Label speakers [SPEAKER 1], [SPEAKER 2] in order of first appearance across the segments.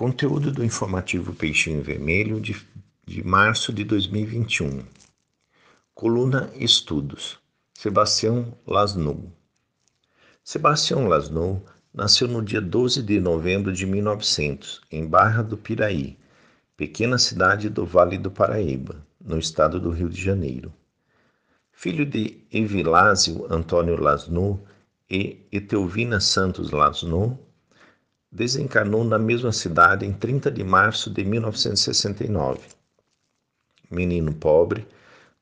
[SPEAKER 1] Conteúdo do informativo Peixinho Vermelho de, de março de 2021. Coluna Estudos. Sebastião Lasnou. Sebastião Lasnou nasceu no dia 12 de novembro de 1900, em Barra do Piraí, pequena cidade do Vale do Paraíba, no estado do Rio de Janeiro. Filho de Evilásio Antônio Lasnou e Etelvina Santos Lasnou, desencarnou na mesma cidade em 30 de março de 1969. Menino pobre,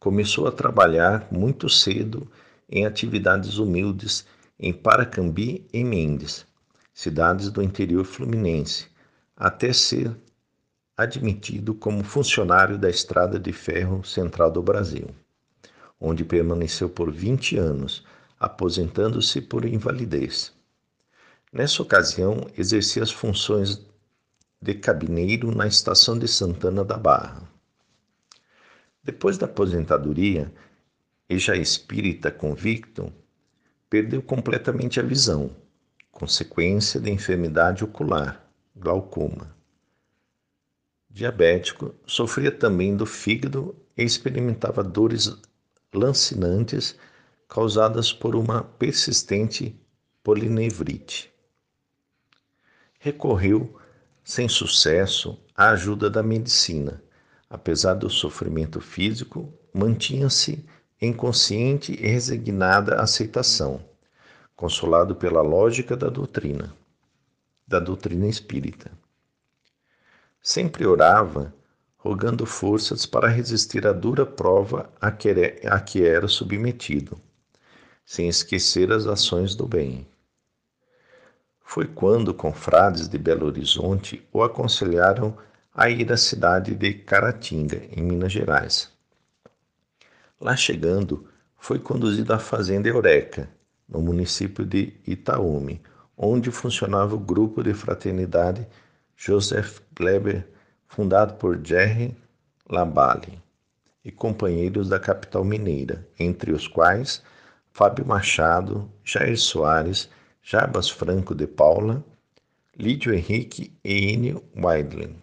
[SPEAKER 1] começou a trabalhar muito cedo em atividades humildes em Paracambi e Mendes, cidades do interior fluminense, até ser admitido como funcionário da Estrada de Ferro Central do Brasil, onde permaneceu por 20 anos, aposentando-se por invalidez. Nessa ocasião, exercia as funções de cabineiro na estação de Santana da Barra. Depois da aposentadoria, e já espírita convicto, perdeu completamente a visão, consequência da enfermidade ocular, glaucoma. Diabético, sofria também do fígado e experimentava dores lancinantes causadas por uma persistente polinevrite recorreu, sem sucesso, à ajuda da medicina. Apesar do sofrimento físico, mantinha-se em consciente e resignada aceitação, consolado pela lógica da doutrina, da doutrina espírita. Sempre orava, rogando forças para resistir à dura prova a que era submetido, sem esquecer as ações do bem. Foi quando confrades de Belo Horizonte o aconselharam a ir à cidade de Caratinga, em Minas Gerais. Lá chegando, foi conduzido à fazenda Eureka, no município de Itaúme, onde funcionava o grupo de fraternidade Joseph Kleber, fundado por Jerry Laballe e companheiros da capital mineira, entre os quais Fábio Machado, Jair Soares Jarbas Franco de Paula, Lídio Henrique e Enio Weidlin.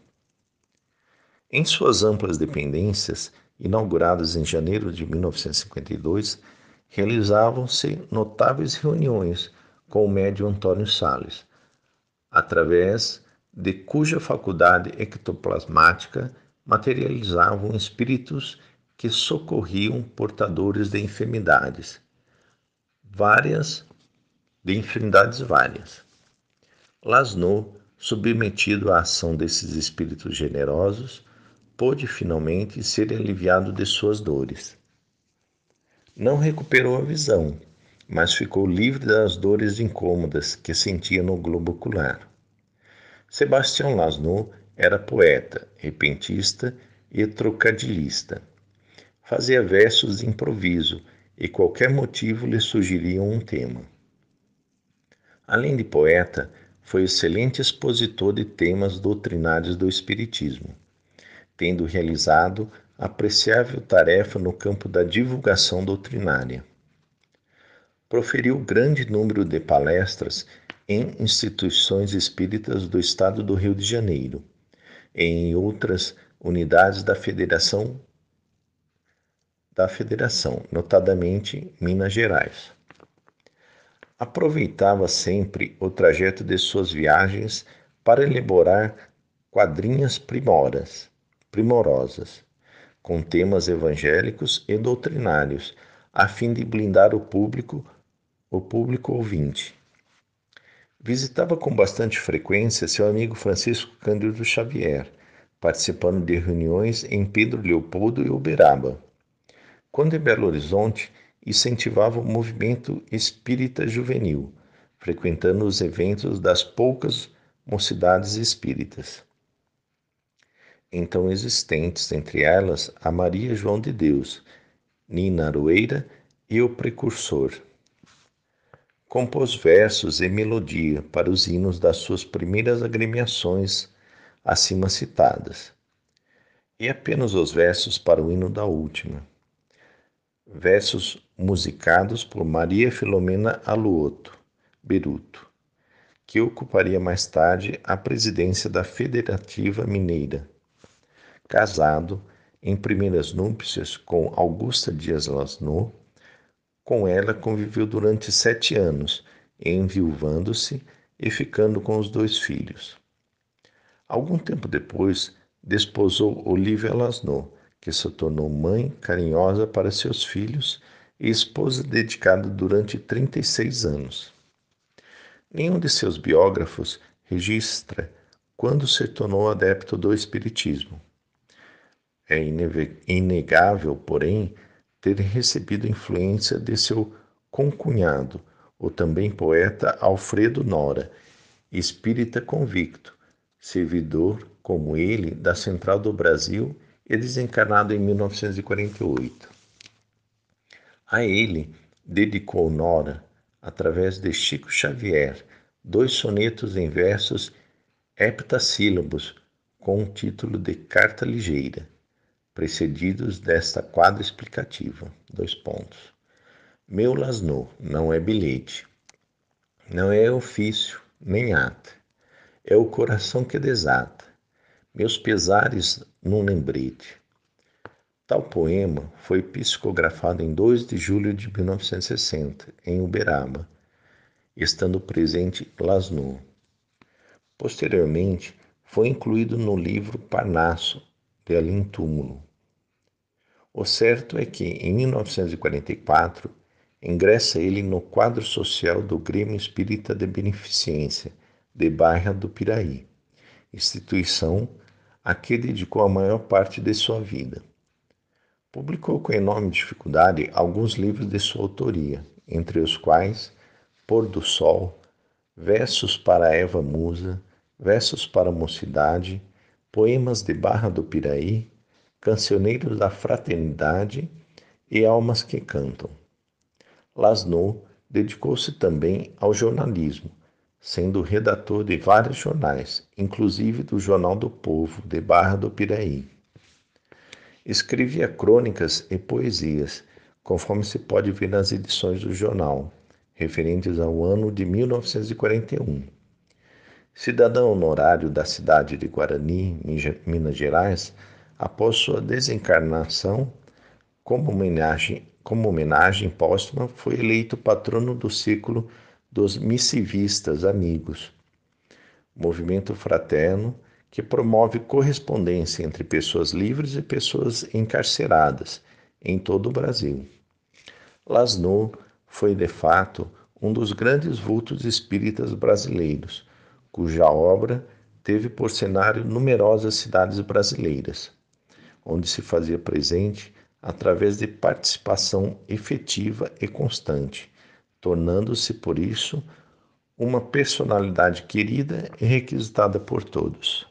[SPEAKER 1] Em suas amplas dependências, inauguradas em janeiro de 1952, realizavam-se notáveis reuniões com o médium Antônio Sales, através de cuja faculdade ectoplasmática materializavam espíritos que socorriam portadores de enfermidades, várias de enfermidades várias. Lasnou, submetido à ação desses espíritos generosos, pôde finalmente ser aliviado de suas dores. Não recuperou a visão, mas ficou livre das dores incômodas que sentia no globo ocular. Sebastião Lasnou era poeta, repentista e trocadilhista. Fazia versos de improviso e qualquer motivo lhe sugeria um tema. Além de poeta, foi excelente expositor de temas doutrinários do Espiritismo, tendo realizado apreciável tarefa no campo da divulgação doutrinária. Proferiu grande número de palestras em instituições espíritas do estado do Rio de Janeiro e em outras unidades da Federação da Federação, notadamente Minas Gerais. Aproveitava sempre o trajeto de suas viagens para elaborar quadrinhas primoras, primorosas, com temas evangélicos e doutrinários, a fim de blindar o público, o público ouvinte. Visitava com bastante frequência seu amigo Francisco Cândido Xavier, participando de reuniões em Pedro Leopoldo e Uberaba. Quando em Belo Horizonte, incentivava o movimento espírita juvenil, frequentando os eventos das poucas mocidades espíritas. Então existentes, entre elas a Maria João de Deus, Nina Aroeira e o Precursor. Compôs versos e melodia para os hinos das suas primeiras agremiações acima citadas, e apenas os versos para o hino da última versos musicados por Maria Filomena Aluoto, Beruto, que ocuparia mais tarde a presidência da Federativa Mineira. Casado em primeiras núpcias com Augusta Dias Lasno, com ela conviveu durante sete anos, enviuvando-se e ficando com os dois filhos. Algum tempo depois, desposou Olivia Lasno, que se tornou mãe carinhosa para seus filhos e esposa dedicada durante 36 anos. Nenhum de seus biógrafos registra quando se tornou adepto do Espiritismo. É inegável, porém, ter recebido influência de seu concunhado, o também poeta Alfredo Nora, espírita convicto, servidor, como ele, da Central do Brasil e desencarnado em 1948. A ele dedicou Nora, através de Chico Xavier, dois sonetos em versos heptassílabos com o título de Carta Ligeira, precedidos desta quadra explicativa. Dois pontos. Meu lasno não é bilhete, não é ofício nem ata, é o coração que desata, meus pesares num lembrete. Tal poema foi psicografado em 2 de julho de 1960, em Uberaba, estando presente Lasno. Posteriormente, foi incluído no livro Parnasso, de Alim Túmulo. O certo é que, em 1944, ingressa ele no quadro social do Grêmio Espírita de Beneficência, de Barra do Piraí, instituição a que dedicou a maior parte de sua vida. Publicou com enorme dificuldade alguns livros de sua autoria, entre os quais Pôr do Sol, Versos para Eva Musa, Versos para a Mocidade, Poemas de Barra do Piraí, Cancioneiros da Fraternidade e Almas que Cantam. Lasno dedicou-se também ao jornalismo, sendo redator de vários jornais, inclusive do Jornal do Povo de Barra do Piraí. Escrevia crônicas e poesias, conforme se pode ver nas edições do jornal, referentes ao ano de 1941. Cidadão honorário da cidade de Guarani, Minas Gerais, após sua desencarnação, como homenagem, como homenagem póstuma, foi eleito patrono do círculo dos missivistas amigos, movimento fraterno que promove correspondência entre pessoas livres e pessoas encarceradas em todo o Brasil. Lasno foi, de fato, um dos grandes vultos espíritas brasileiros, cuja obra teve por cenário numerosas cidades brasileiras, onde se fazia presente através de participação efetiva e constante, tornando-se, por isso, uma personalidade querida e requisitada por todos.